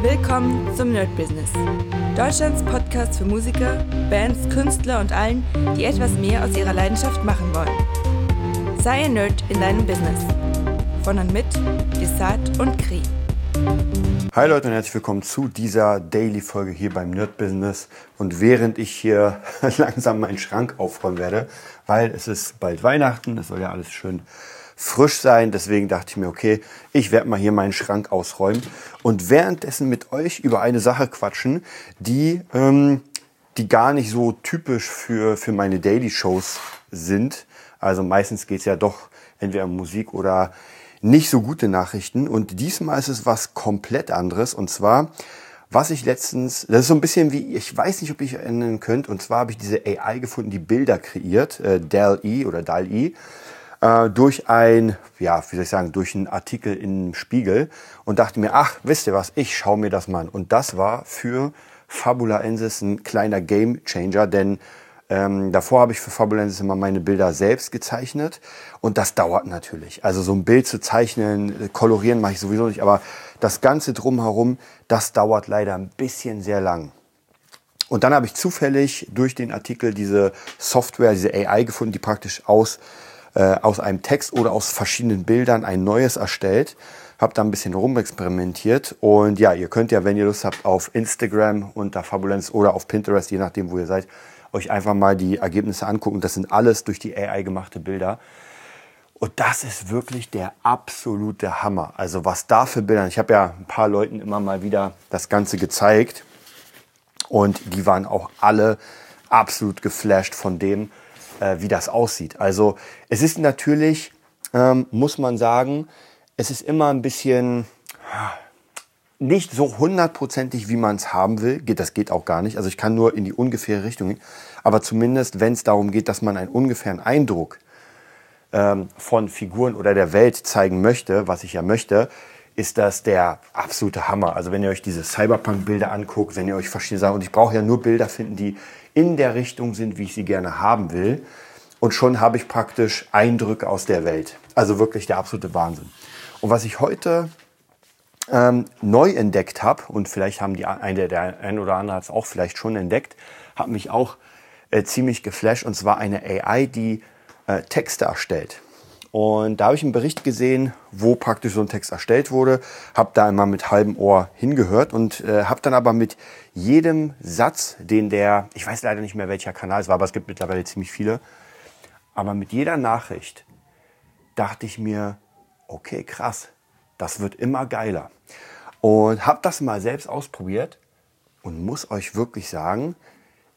Willkommen zum Nerd Business. Deutschlands Podcast für Musiker, Bands, Künstler und allen, die etwas mehr aus ihrer Leidenschaft machen wollen. Sei ein Nerd in deinem Business. Von und mit Desart und Kri. Hi Leute und herzlich willkommen zu dieser Daily-Folge hier beim Nerd Business. Und während ich hier langsam meinen Schrank aufräumen werde, weil es ist bald Weihnachten, es soll ja alles schön frisch sein. Deswegen dachte ich mir, okay, ich werde mal hier meinen Schrank ausräumen und währenddessen mit euch über eine Sache quatschen, die, ähm, die gar nicht so typisch für, für meine Daily-Shows sind. Also meistens geht es ja doch entweder um Musik oder nicht so gute Nachrichten. Und diesmal ist es was komplett anderes. Und zwar, was ich letztens, das ist so ein bisschen wie, ich weiß nicht, ob ich erinnern könnt, und zwar habe ich diese AI gefunden, die Bilder kreiert, äh, DAL-E oder DAL-E äh, durch ein, ja, wie soll ich sagen, durch einen Artikel im Spiegel und dachte mir, ach, wisst ihr was, ich schaue mir das mal an. Und das war für Fabulaensis ein kleiner Game Changer, denn ähm, davor habe ich für Fabulensis immer meine Bilder selbst gezeichnet und das dauert natürlich. Also so ein Bild zu zeichnen, kolorieren mache ich sowieso nicht, aber das Ganze drumherum, das dauert leider ein bisschen sehr lang. Und dann habe ich zufällig durch den Artikel diese Software, diese AI gefunden, die praktisch aus äh, aus einem Text oder aus verschiedenen Bildern ein neues erstellt. Hab da ein bisschen rumexperimentiert und ja, ihr könnt ja, wenn ihr Lust habt, auf Instagram unter Fabulenz oder auf Pinterest, je nachdem, wo ihr seid, euch einfach mal die Ergebnisse angucken. Das sind alles durch die AI gemachte Bilder. Und das ist wirklich der absolute Hammer. Also was da für Bilder. Ich habe ja ein paar Leuten immer mal wieder das Ganze gezeigt. Und die waren auch alle absolut geflasht von dem, äh, wie das aussieht. Also es ist natürlich, ähm, muss man sagen, es ist immer ein bisschen nicht so hundertprozentig, wie man es haben will. Das geht auch gar nicht. Also ich kann nur in die ungefähre Richtung gehen. Aber zumindest, wenn es darum geht, dass man einen ungefähren Eindruck ähm, von Figuren oder der Welt zeigen möchte, was ich ja möchte, ist das der absolute Hammer. Also wenn ihr euch diese Cyberpunk-Bilder anguckt, wenn ihr euch verschiedene Sachen, und ich brauche ja nur Bilder finden, die in der Richtung sind, wie ich sie gerne haben will. Und schon habe ich praktisch Eindrücke aus der Welt. Also wirklich der absolute Wahnsinn. Und was ich heute ähm, neu entdeckt habe, und vielleicht haben die eine, der ein oder andere hat es auch vielleicht schon entdeckt, hat mich auch äh, ziemlich geflasht, und zwar eine AI, die äh, Texte erstellt. Und da habe ich einen Bericht gesehen, wo praktisch so ein Text erstellt wurde, habe da immer mit halbem Ohr hingehört und äh, habe dann aber mit jedem Satz, den der, ich weiß leider nicht mehr welcher Kanal es war, aber es gibt mittlerweile ziemlich viele, aber mit jeder Nachricht dachte ich mir, okay, krass, das wird immer geiler. Und habe das mal selbst ausprobiert und muss euch wirklich sagen,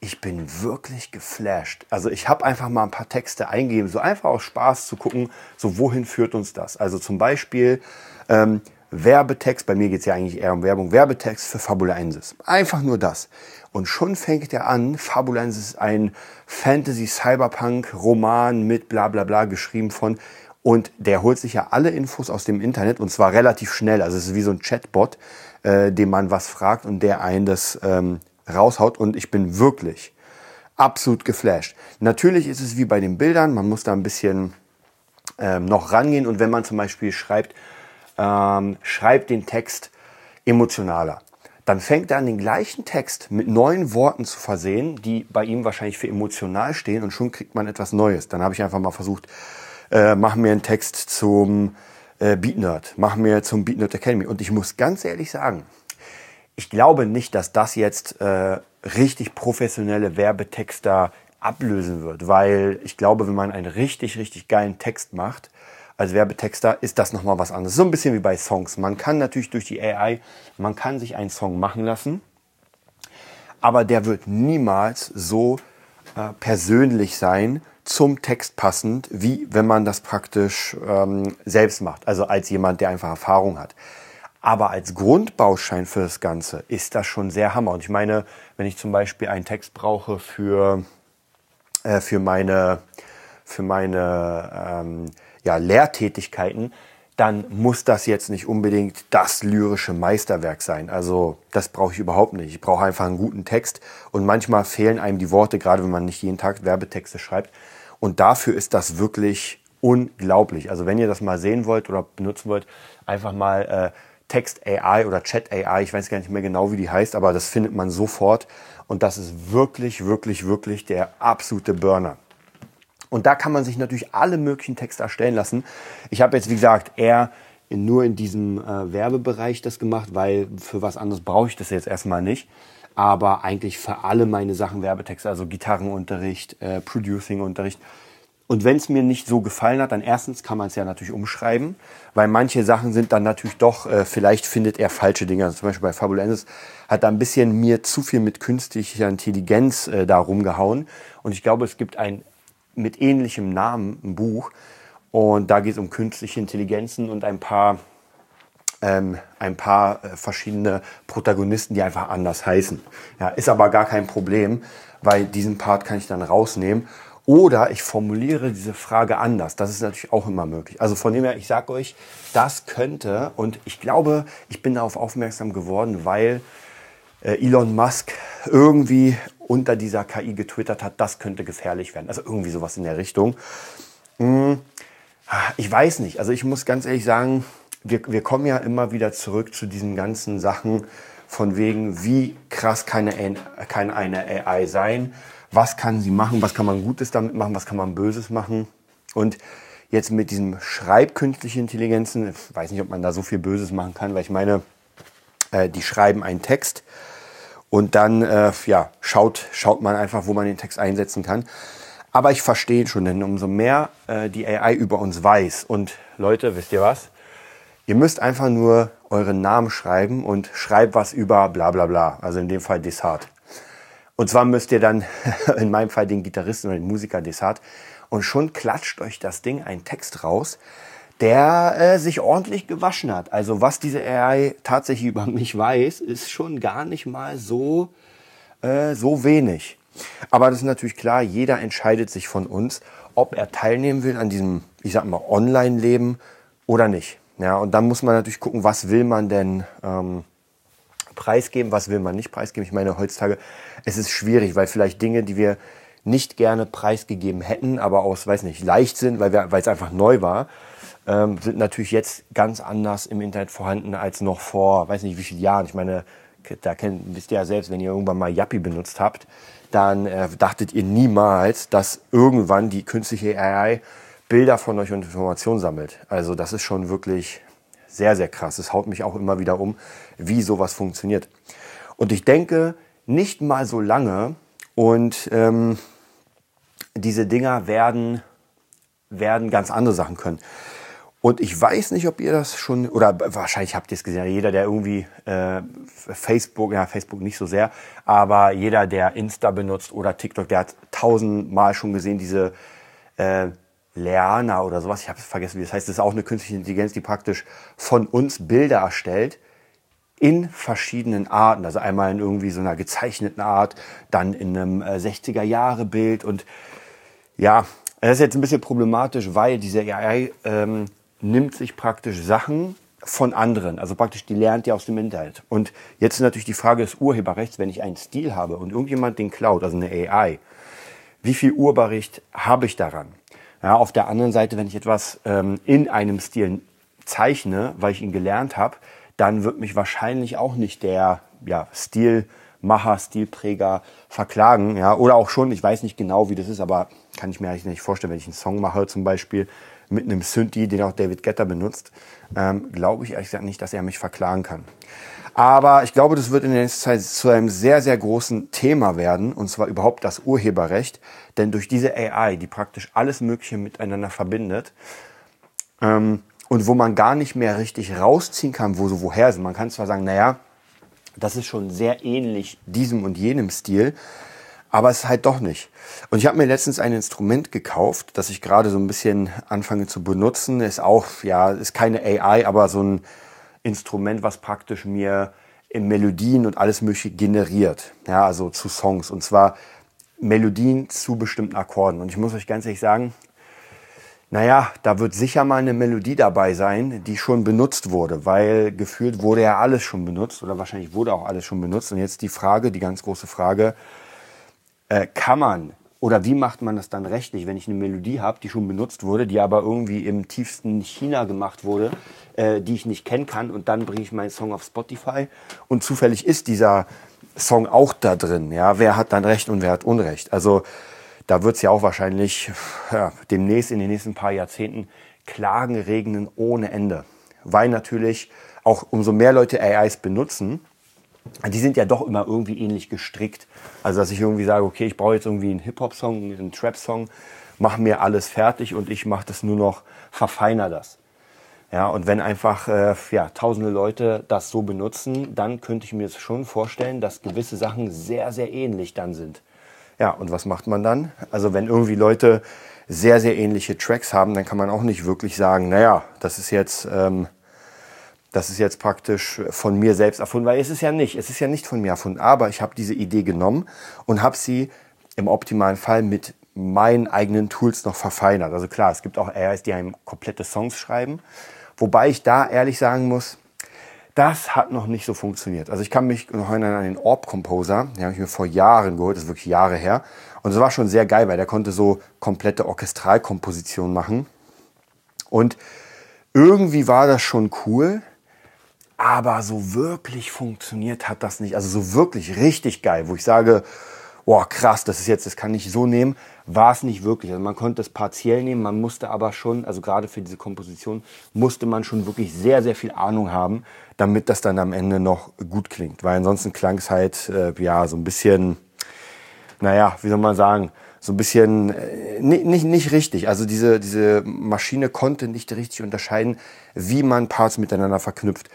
ich bin wirklich geflasht. Also ich habe einfach mal ein paar Texte eingegeben, so einfach aus Spaß zu gucken, so wohin führt uns das. Also zum Beispiel ähm, Werbetext, bei mir geht es ja eigentlich eher um Werbung, Werbetext für Fabulensis. Einfach nur das. Und schon fängt er an, Fabulensis ist ein Fantasy-Cyberpunk-Roman mit bla bla bla geschrieben von und der holt sich ja alle Infos aus dem Internet und zwar relativ schnell. Also es ist wie so ein Chatbot, äh, dem man was fragt und der einen das ähm, raushaut und ich bin wirklich absolut geflasht. Natürlich ist es wie bei den Bildern, man muss da ein bisschen ähm, noch rangehen und wenn man zum Beispiel schreibt, ähm, schreibt den Text emotionaler, dann fängt er an, den gleichen Text mit neuen Worten zu versehen, die bei ihm wahrscheinlich für emotional stehen und schon kriegt man etwas Neues. Dann habe ich einfach mal versucht, äh, mach mir einen Text zum äh, Beat Nerd, mach mir zum Beat Nerd Academy und ich muss ganz ehrlich sagen, ich glaube nicht, dass das jetzt äh, richtig professionelle Werbetexter ablösen wird, weil ich glaube, wenn man einen richtig, richtig geilen Text macht, als Werbetexter ist das nochmal was anderes. So ein bisschen wie bei Songs. Man kann natürlich durch die AI, man kann sich einen Song machen lassen, aber der wird niemals so äh, persönlich sein, zum Text passend, wie wenn man das praktisch ähm, selbst macht. Also als jemand, der einfach Erfahrung hat. Aber als Grundbaustein für das Ganze ist das schon sehr hammer. Und ich meine, wenn ich zum Beispiel einen Text brauche für, äh, für meine, für meine ähm, ja, Lehrtätigkeiten, dann muss das jetzt nicht unbedingt das lyrische Meisterwerk sein. Also das brauche ich überhaupt nicht. Ich brauche einfach einen guten Text und manchmal fehlen einem die Worte, gerade wenn man nicht jeden Tag Werbetexte schreibt. Und dafür ist das wirklich unglaublich. Also wenn ihr das mal sehen wollt oder benutzen wollt, einfach mal äh, Text AI oder Chat AI, ich weiß gar nicht mehr genau, wie die heißt, aber das findet man sofort. Und das ist wirklich, wirklich, wirklich der absolute Burner. Und da kann man sich natürlich alle möglichen Texte erstellen lassen. Ich habe jetzt, wie gesagt, eher nur in diesem äh, Werbebereich das gemacht, weil für was anderes brauche ich das jetzt erstmal nicht. Aber eigentlich für alle meine Sachen Werbetexte, also Gitarrenunterricht, äh, Producing-Unterricht. Und wenn es mir nicht so gefallen hat, dann erstens kann man es ja natürlich umschreiben, weil manche Sachen sind dann natürlich doch, äh, vielleicht findet er falsche Dinge. Also zum Beispiel bei Fabulensis hat da ein bisschen mir zu viel mit künstlicher Intelligenz äh, da rumgehauen. Und ich glaube, es gibt ein mit ähnlichem Namen ein Buch. Und da geht es um künstliche Intelligenzen und ein paar, ähm, ein paar äh, verschiedene Protagonisten, die einfach anders heißen. Ja, ist aber gar kein Problem, weil diesen Part kann ich dann rausnehmen. Oder ich formuliere diese Frage anders. Das ist natürlich auch immer möglich. Also von dem her, ich sage euch, das könnte, und ich glaube, ich bin darauf aufmerksam geworden, weil äh, Elon Musk irgendwie unter dieser KI getwittert hat, das könnte gefährlich werden. Also irgendwie sowas in der Richtung. Hm, ich weiß nicht. Also ich muss ganz ehrlich sagen, wir, wir kommen ja immer wieder zurück zu diesen ganzen Sachen von wegen, wie krass kann eine, kann eine AI sein, was kann sie machen, was kann man Gutes damit machen, was kann man Böses machen. Und jetzt mit diesem Schreib künstliche Intelligenzen, ich weiß nicht, ob man da so viel Böses machen kann, weil ich meine, äh, die schreiben einen Text und dann äh, ja, schaut, schaut man einfach, wo man den Text einsetzen kann. Aber ich verstehe schon, denn umso mehr äh, die AI über uns weiß und Leute, wisst ihr was? Ihr müsst einfach nur euren Namen schreiben und schreibt was über bla bla bla. Also in dem Fall Desart. Und zwar müsst ihr dann in meinem Fall den Gitarristen oder den Musiker Desart und schon klatscht euch das Ding einen Text raus, der äh, sich ordentlich gewaschen hat. Also was diese AI tatsächlich über mich weiß, ist schon gar nicht mal so, äh, so wenig. Aber das ist natürlich klar, jeder entscheidet sich von uns, ob er teilnehmen will an diesem, ich sag mal, Online-Leben oder nicht. Ja, und dann muss man natürlich gucken, was will man denn ähm, preisgeben, was will man nicht preisgeben. Ich meine, heutzutage es ist schwierig, weil vielleicht Dinge, die wir nicht gerne preisgegeben hätten, aber aus, weiß nicht, leicht sind, weil, es einfach neu war, ähm, sind natürlich jetzt ganz anders im Internet vorhanden als noch vor, weiß nicht wie vielen Jahren. Ich meine, da kennt, wisst ihr ja selbst, wenn ihr irgendwann mal Yappi benutzt habt, dann äh, dachtet ihr niemals, dass irgendwann die künstliche AI Bilder von euch und Informationen sammelt. Also das ist schon wirklich sehr, sehr krass. Es haut mich auch immer wieder um, wie sowas funktioniert. Und ich denke, nicht mal so lange und ähm, diese Dinger werden, werden ganz andere Sachen können. Und ich weiß nicht, ob ihr das schon, oder wahrscheinlich habt ihr es gesehen, jeder, der irgendwie äh, Facebook, ja, Facebook nicht so sehr, aber jeder, der Insta benutzt oder TikTok, der hat tausendmal schon gesehen, diese äh, Leana oder sowas, ich habe vergessen, wie das heißt, das ist auch eine künstliche Intelligenz, die praktisch von uns Bilder erstellt in verschiedenen Arten. Also einmal in irgendwie so einer gezeichneten Art, dann in einem äh, 60er-Jahre-Bild und ja, das ist jetzt ein bisschen problematisch, weil diese AI ähm, nimmt sich praktisch Sachen von anderen. Also praktisch, die lernt ja aus dem Internet. Und jetzt ist natürlich die Frage des Urheberrechts, wenn ich einen Stil habe und irgendjemand den klaut, also eine AI, wie viel Urheberrecht habe ich daran? Ja, auf der anderen Seite, wenn ich etwas ähm, in einem Stil zeichne, weil ich ihn gelernt habe, dann wird mich wahrscheinlich auch nicht der ja, Stilmacher, Stilpräger verklagen. Ja, oder auch schon, ich weiß nicht genau, wie das ist, aber kann ich mir eigentlich nicht vorstellen, wenn ich einen Song mache zum Beispiel mit einem Synthi, den auch David Getter benutzt, ähm, glaube ich ehrlich gesagt nicht, dass er mich verklagen kann. Aber ich glaube, das wird in der nächsten Zeit zu einem sehr, sehr großen Thema werden, und zwar überhaupt das Urheberrecht. Denn durch diese AI, die praktisch alles Mögliche miteinander verbindet, ähm, und wo man gar nicht mehr richtig rausziehen kann, wo so woher sind. Man kann zwar sagen, naja, das ist schon sehr ähnlich diesem und jenem Stil, aber es ist halt doch nicht. Und ich habe mir letztens ein Instrument gekauft, das ich gerade so ein bisschen anfange zu benutzen. Ist auch, ja, ist keine AI, aber so ein Instrument, was praktisch mir in Melodien und alles Mögliche generiert. Ja, also zu Songs. Und zwar Melodien zu bestimmten Akkorden. Und ich muss euch ganz ehrlich sagen, naja, da wird sicher mal eine Melodie dabei sein, die schon benutzt wurde, weil gefühlt wurde ja alles schon benutzt oder wahrscheinlich wurde auch alles schon benutzt. Und jetzt die Frage, die ganz große Frage, äh, kann man oder wie macht man das dann rechtlich, wenn ich eine Melodie habe, die schon benutzt wurde, die aber irgendwie im tiefsten China gemacht wurde, äh, die ich nicht kennen kann und dann bringe ich meinen Song auf Spotify und zufällig ist dieser Song auch da drin. Ja, wer hat dann Recht und wer hat Unrecht? Also da wird es ja auch wahrscheinlich ja, demnächst in den nächsten paar Jahrzehnten Klagen regnen ohne Ende, weil natürlich auch umso mehr Leute AIs benutzen, die sind ja doch immer irgendwie ähnlich gestrickt. Also dass ich irgendwie sage, okay, ich brauche jetzt irgendwie einen Hip-Hop-Song, einen Trap-Song, mach mir alles fertig und ich mache das nur noch, verfeiner das. Ja, und wenn einfach äh, ja, tausende Leute das so benutzen, dann könnte ich mir schon vorstellen, dass gewisse Sachen sehr, sehr ähnlich dann sind. Ja, und was macht man dann? Also wenn irgendwie Leute sehr, sehr ähnliche Tracks haben, dann kann man auch nicht wirklich sagen, naja, das ist jetzt... Ähm, das ist jetzt praktisch von mir selbst erfunden, weil es ist ja nicht, es ist ja nicht von mir erfunden, aber ich habe diese Idee genommen und habe sie im optimalen Fall mit meinen eigenen Tools noch verfeinert. Also klar, es gibt auch AIs, die einem komplette Songs schreiben, wobei ich da ehrlich sagen muss, das hat noch nicht so funktioniert. Also ich kann mich noch erinnern an den Orb Composer, den habe ich mir vor Jahren geholt, das ist wirklich Jahre her. Und es war schon sehr geil, weil der konnte so komplette Orchestralkompositionen machen. Und irgendwie war das schon cool, aber so wirklich funktioniert hat das nicht. Also so wirklich richtig geil, wo ich sage, boah, krass, das ist jetzt, das kann ich so nehmen, war es nicht wirklich. Also man konnte es partiell nehmen, man musste aber schon, also gerade für diese Komposition, musste man schon wirklich sehr, sehr viel Ahnung haben, damit das dann am Ende noch gut klingt. Weil ansonsten klang es halt, äh, ja, so ein bisschen, naja, wie soll man sagen, so ein bisschen äh, nicht, nicht, nicht richtig. Also diese, diese Maschine konnte nicht richtig unterscheiden, wie man Parts miteinander verknüpft.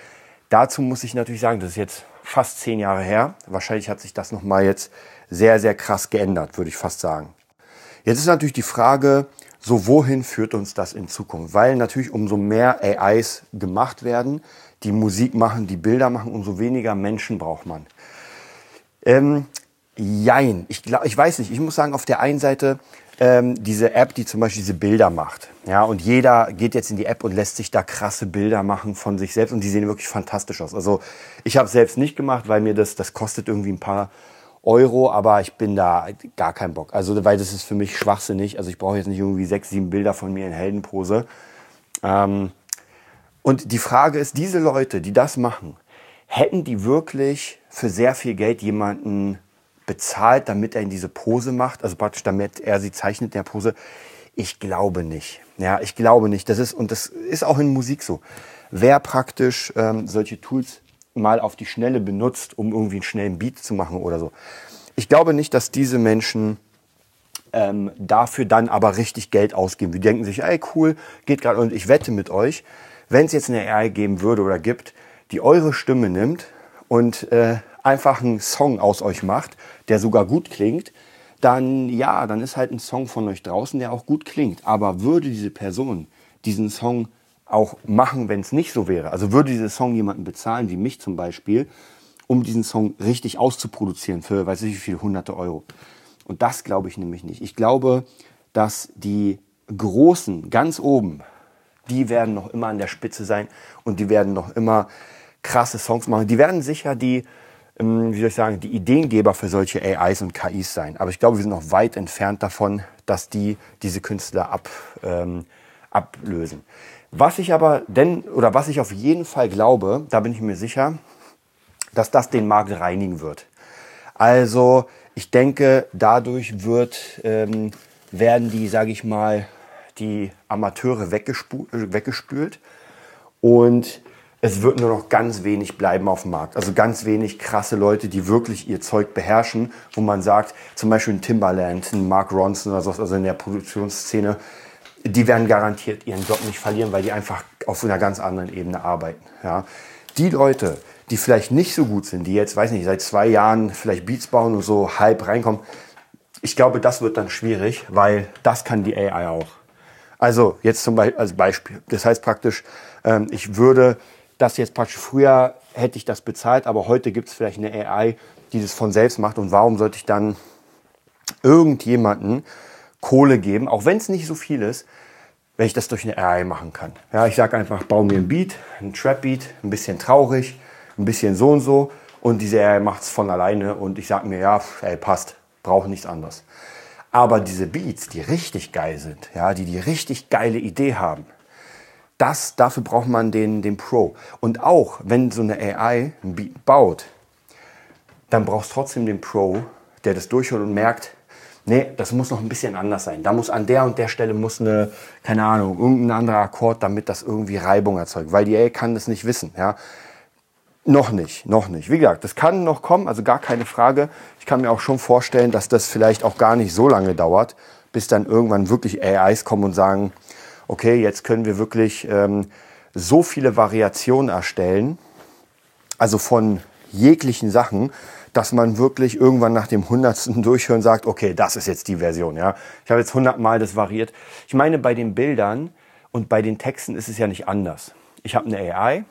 Dazu muss ich natürlich sagen, das ist jetzt fast zehn Jahre her. Wahrscheinlich hat sich das nochmal jetzt sehr, sehr krass geändert, würde ich fast sagen. Jetzt ist natürlich die Frage, so wohin führt uns das in Zukunft? Weil natürlich umso mehr AIs gemacht werden, die Musik machen, die Bilder machen, umso weniger Menschen braucht man. Ähm, jein, ich, glaub, ich weiß nicht, ich muss sagen, auf der einen Seite ähm, diese App, die zum Beispiel diese Bilder macht. Ja, und jeder geht jetzt in die App und lässt sich da krasse Bilder machen von sich selbst und die sehen wirklich fantastisch aus. Also ich habe es selbst nicht gemacht, weil mir das, das kostet irgendwie ein paar Euro, aber ich bin da gar kein Bock. Also, weil das ist für mich schwachsinnig. Also ich brauche jetzt nicht irgendwie sechs, sieben Bilder von mir in Heldenpose. Ähm, und die Frage ist, diese Leute, die das machen, hätten die wirklich für sehr viel Geld jemanden bezahlt, damit er in diese Pose macht, also praktisch damit er sie zeichnet in der Pose. Ich glaube nicht. Ja, ich glaube nicht. Das ist, und das ist auch in Musik so. Wer praktisch ähm, solche Tools mal auf die Schnelle benutzt, um irgendwie einen schnellen Beat zu machen oder so. Ich glaube nicht, dass diese Menschen ähm, dafür dann aber richtig Geld ausgeben. Die denken sich, ey cool, geht gerade und ich wette mit euch, wenn es jetzt eine AI geben würde oder gibt, die eure Stimme nimmt und äh, einfach einen Song aus euch macht, der sogar gut klingt, dann ja, dann ist halt ein Song von euch draußen, der auch gut klingt. Aber würde diese Person diesen Song auch machen, wenn es nicht so wäre? Also würde dieser Song jemanden bezahlen, wie mich zum Beispiel, um diesen Song richtig auszuproduzieren für, weiß ich wie viele hunderte Euro. Und das glaube ich nämlich nicht. Ich glaube, dass die Großen ganz oben, die werden noch immer an der Spitze sein und die werden noch immer krasse Songs machen. Die werden sicher die wie soll ich sagen, die Ideengeber für solche AIs und KIs sein. Aber ich glaube, wir sind noch weit entfernt davon, dass die diese Künstler ab, ähm, ablösen. Was ich aber denn, oder was ich auf jeden Fall glaube, da bin ich mir sicher, dass das den Markt reinigen wird. Also ich denke, dadurch wird, ähm, werden die, sage ich mal, die Amateure weggespült und es wird nur noch ganz wenig bleiben auf dem Markt. Also ganz wenig krasse Leute, die wirklich ihr Zeug beherrschen, wo man sagt, zum Beispiel ein Timbaland, ein Mark Ronson oder sowas, also in der Produktionsszene, die werden garantiert ihren Job nicht verlieren, weil die einfach auf einer ganz anderen Ebene arbeiten. Ja. Die Leute, die vielleicht nicht so gut sind, die jetzt, weiß nicht, seit zwei Jahren vielleicht Beats bauen und so halb reinkommen, ich glaube, das wird dann schwierig, weil das kann die AI auch. Also jetzt zum Beispiel als Beispiel. Das heißt praktisch, ähm, ich würde das jetzt praktisch früher hätte ich das bezahlt, aber heute gibt es vielleicht eine AI, die das von selbst macht. Und warum sollte ich dann irgendjemanden Kohle geben, auch wenn es nicht so viel ist, wenn ich das durch eine AI machen kann? Ja, ich sage einfach, baue mir ein Beat, ein Trap-Beat, ein bisschen traurig, ein bisschen so und so. Und diese AI macht es von alleine und ich sage mir, ja, ey, passt, brauche nichts anderes. Aber diese Beats, die richtig geil sind, ja, die die richtig geile Idee haben, das, dafür braucht man den, den Pro. Und auch, wenn so eine AI ein Beat baut, dann brauchst trotzdem den Pro, der das durchhört und merkt, nee, das muss noch ein bisschen anders sein. Da muss an der und der Stelle muss eine, keine Ahnung, irgendein anderer Akkord, damit das irgendwie Reibung erzeugt. Weil die AI kann das nicht wissen, ja. Noch nicht, noch nicht. Wie gesagt, das kann noch kommen, also gar keine Frage. Ich kann mir auch schon vorstellen, dass das vielleicht auch gar nicht so lange dauert, bis dann irgendwann wirklich AIs kommen und sagen, okay, jetzt können wir wirklich ähm, so viele Variationen erstellen, also von jeglichen Sachen, dass man wirklich irgendwann nach dem hundertsten Durchhören sagt, okay, das ist jetzt die Version. Ja, ich habe jetzt hundertmal das variiert. Ich meine, bei den Bildern und bei den Texten ist es ja nicht anders. Ich habe eine AI,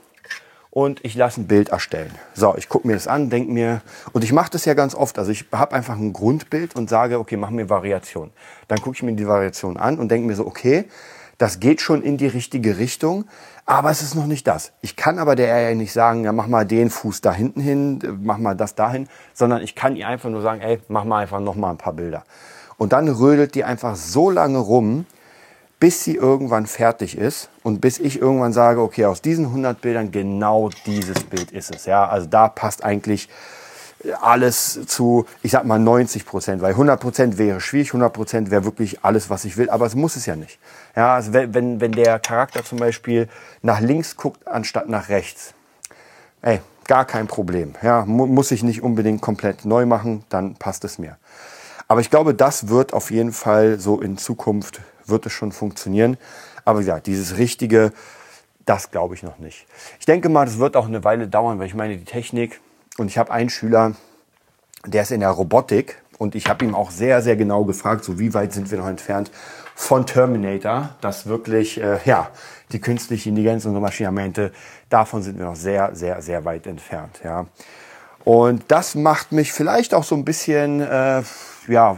und ich lasse ein Bild erstellen. So, ich gucke mir das an, denke mir, und ich mache das ja ganz oft. Also ich habe einfach ein Grundbild und sage, okay, mach mir Variation. Dann gucke ich mir die Variation an und denke mir so, okay, das geht schon in die richtige Richtung, aber es ist noch nicht das. Ich kann aber der AI nicht sagen, ja, mach mal den Fuß da hinten hin, mach mal das dahin, sondern ich kann ihr einfach nur sagen, ey, mach mal einfach noch mal ein paar Bilder. Und dann rödelt die einfach so lange rum, bis sie irgendwann fertig ist und bis ich irgendwann sage, okay, aus diesen 100 Bildern genau dieses Bild ist es. Ja, also da passt eigentlich alles zu, ich sag mal 90 Prozent, weil 100 Prozent wäre schwierig, 100 Prozent wäre wirklich alles, was ich will, aber es muss es ja nicht. Ja, also wenn, wenn der Charakter zum Beispiel nach links guckt anstatt nach rechts, ey, gar kein Problem. Ja, mu muss ich nicht unbedingt komplett neu machen, dann passt es mir. Aber ich glaube, das wird auf jeden Fall so in Zukunft wird es schon funktionieren. Aber ja, dieses richtige, das glaube ich noch nicht. Ich denke mal, das wird auch eine Weile dauern, weil ich meine, die Technik und ich habe einen Schüler, der ist in der Robotik und ich habe ihm auch sehr, sehr genau gefragt, so wie weit sind wir noch entfernt von Terminator, dass wirklich, äh, ja, die künstliche Intelligenz, unsere Maschinamente, davon sind wir noch sehr, sehr, sehr weit entfernt, ja. Und das macht mich vielleicht auch so ein bisschen, äh, ja,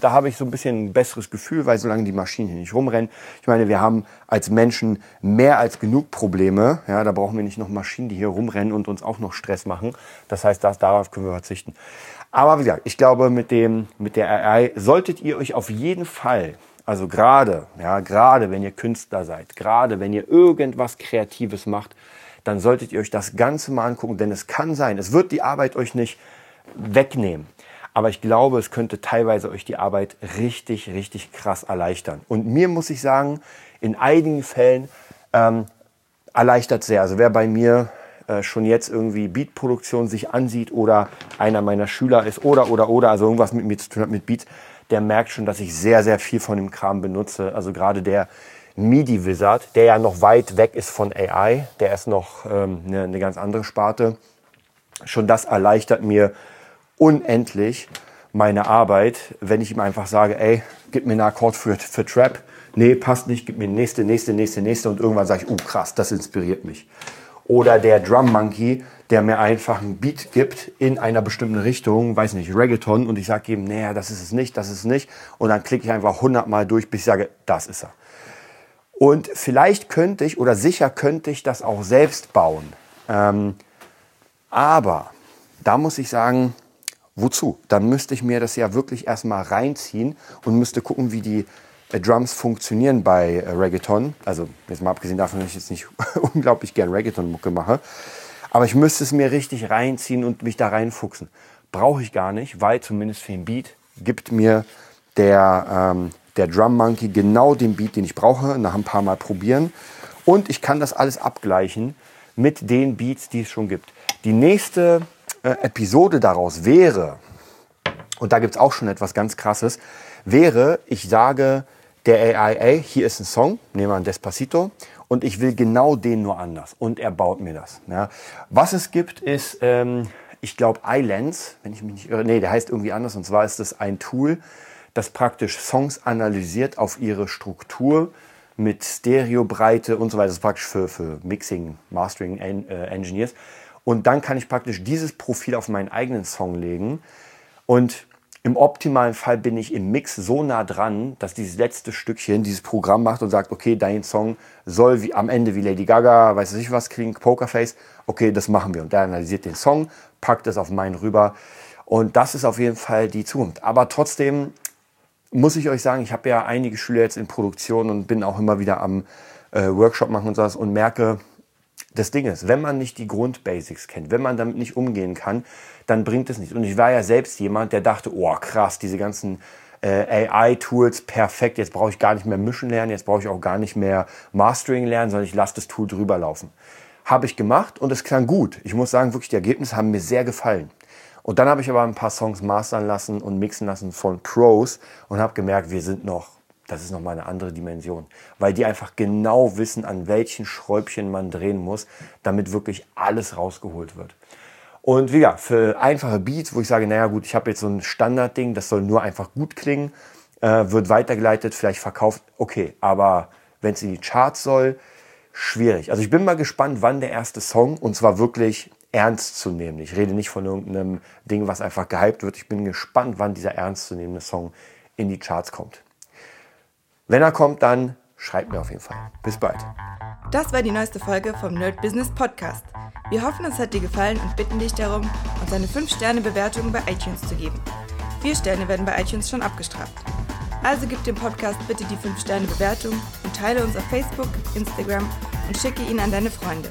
da habe ich so ein bisschen ein besseres Gefühl, weil solange die Maschinen hier nicht rumrennen, ich meine, wir haben als Menschen mehr als genug Probleme. Ja, da brauchen wir nicht noch Maschinen, die hier rumrennen und uns auch noch Stress machen. Das heißt, das, darauf können wir verzichten. Aber wie gesagt, ich glaube, mit dem, mit der AI solltet ihr euch auf jeden Fall, also gerade, ja, gerade wenn ihr Künstler seid, gerade wenn ihr irgendwas Kreatives macht, dann solltet ihr euch das Ganze mal angucken, denn es kann sein, es wird die Arbeit euch nicht wegnehmen. Aber ich glaube, es könnte teilweise euch die Arbeit richtig, richtig krass erleichtern. Und mir muss ich sagen, in einigen Fällen ähm, erleichtert sehr. Also wer bei mir äh, schon jetzt irgendwie Beatproduktion sich ansieht oder einer meiner Schüler ist oder, oder, oder, also irgendwas mit mir zu tun hat mit Beats, der merkt schon, dass ich sehr, sehr viel von dem Kram benutze. Also gerade der MIDI-Wizard, der ja noch weit weg ist von AI, der ist noch ähm, eine, eine ganz andere Sparte. Schon das erleichtert mir unendlich meine Arbeit, wenn ich ihm einfach sage, ey, gib mir einen Akkord für, für Trap. Nee, passt nicht, gib mir nächste, nächste, nächste, nächste und irgendwann sage ich, oh krass, das inspiriert mich. Oder der Drum Monkey, der mir einfach einen Beat gibt in einer bestimmten Richtung, weiß nicht, Reggaeton und ich sage ihm, nee, das ist es nicht, das ist es nicht und dann klicke ich einfach hundertmal durch, bis ich sage, das ist er. Und vielleicht könnte ich oder sicher könnte ich das auch selbst bauen. Ähm, aber da muss ich sagen, Wozu? Dann müsste ich mir das ja wirklich erstmal reinziehen und müsste gucken, wie die äh, Drums funktionieren bei äh, Reggaeton. Also jetzt mal abgesehen davon, dass ich jetzt nicht unglaublich gern Reggaeton-Mucke mache. Aber ich müsste es mir richtig reinziehen und mich da reinfuchsen. Brauche ich gar nicht, weil zumindest für den Beat gibt mir der, ähm, der Drum Monkey genau den Beat, den ich brauche, nach ein paar Mal probieren. Und ich kann das alles abgleichen mit den Beats, die es schon gibt. Die nächste äh, Episode daraus wäre, und da gibt es auch schon etwas ganz Krasses, wäre, ich sage der AI, ey, hier ist ein Song, nehmen wir ein Despacito, und ich will genau den nur anders. Und er baut mir das. Ja. Was es gibt, ist, ähm, ich glaube, Islands, wenn ich mich nicht irre, nee, der heißt irgendwie anders, und zwar ist das ein Tool, das praktisch Songs analysiert auf ihre Struktur mit Stereobreite und so weiter. Das ist praktisch für, für Mixing, Mastering äh, Engineers. Und dann kann ich praktisch dieses Profil auf meinen eigenen Song legen. Und im optimalen Fall bin ich im Mix so nah dran, dass dieses letzte Stückchen dieses Programm macht und sagt, okay, dein Song soll wie am Ende wie Lady Gaga, weiß ich was, klingen, Pokerface. Okay, das machen wir. Und der analysiert den Song, packt es auf meinen rüber. Und das ist auf jeden Fall die Zukunft. Aber trotzdem, muss ich euch sagen, ich habe ja einige Schüler jetzt in Produktion und bin auch immer wieder am äh, Workshop machen und sowas und merke, das Ding ist, wenn man nicht die Grundbasics kennt, wenn man damit nicht umgehen kann, dann bringt es nichts. Und ich war ja selbst jemand, der dachte, oh krass, diese ganzen äh, AI-Tools, perfekt, jetzt brauche ich gar nicht mehr mischen lernen, jetzt brauche ich auch gar nicht mehr Mastering lernen, sondern ich lasse das Tool drüber laufen. Habe ich gemacht und es klang gut. Ich muss sagen, wirklich, die Ergebnisse haben mir sehr gefallen. Und dann habe ich aber ein paar Songs mastern lassen und mixen lassen von Pros und habe gemerkt, wir sind noch, das ist nochmal eine andere Dimension, weil die einfach genau wissen, an welchen Schräubchen man drehen muss, damit wirklich alles rausgeholt wird. Und wie gesagt, für einfache Beats, wo ich sage, naja gut, ich habe jetzt so ein Standardding, das soll nur einfach gut klingen, äh, wird weitergeleitet, vielleicht verkauft, okay. Aber wenn es in die Charts soll, schwierig. Also ich bin mal gespannt, wann der erste Song, und zwar wirklich ernst zu nehmen. Ich rede nicht von irgendeinem Ding, was einfach gehypt wird. Ich bin gespannt, wann dieser ernstzunehmende Song in die Charts kommt. Wenn er kommt, dann schreibt mir auf jeden Fall. Bis bald. Das war die neueste Folge vom Nerd Business Podcast. Wir hoffen, es hat dir gefallen und bitten dich darum, uns eine 5-Sterne-Bewertung bei iTunes zu geben. Vier Sterne werden bei iTunes schon abgestraft. Also gib dem Podcast bitte die 5-Sterne-Bewertung und teile uns auf Facebook, Instagram und schicke ihn an deine Freunde.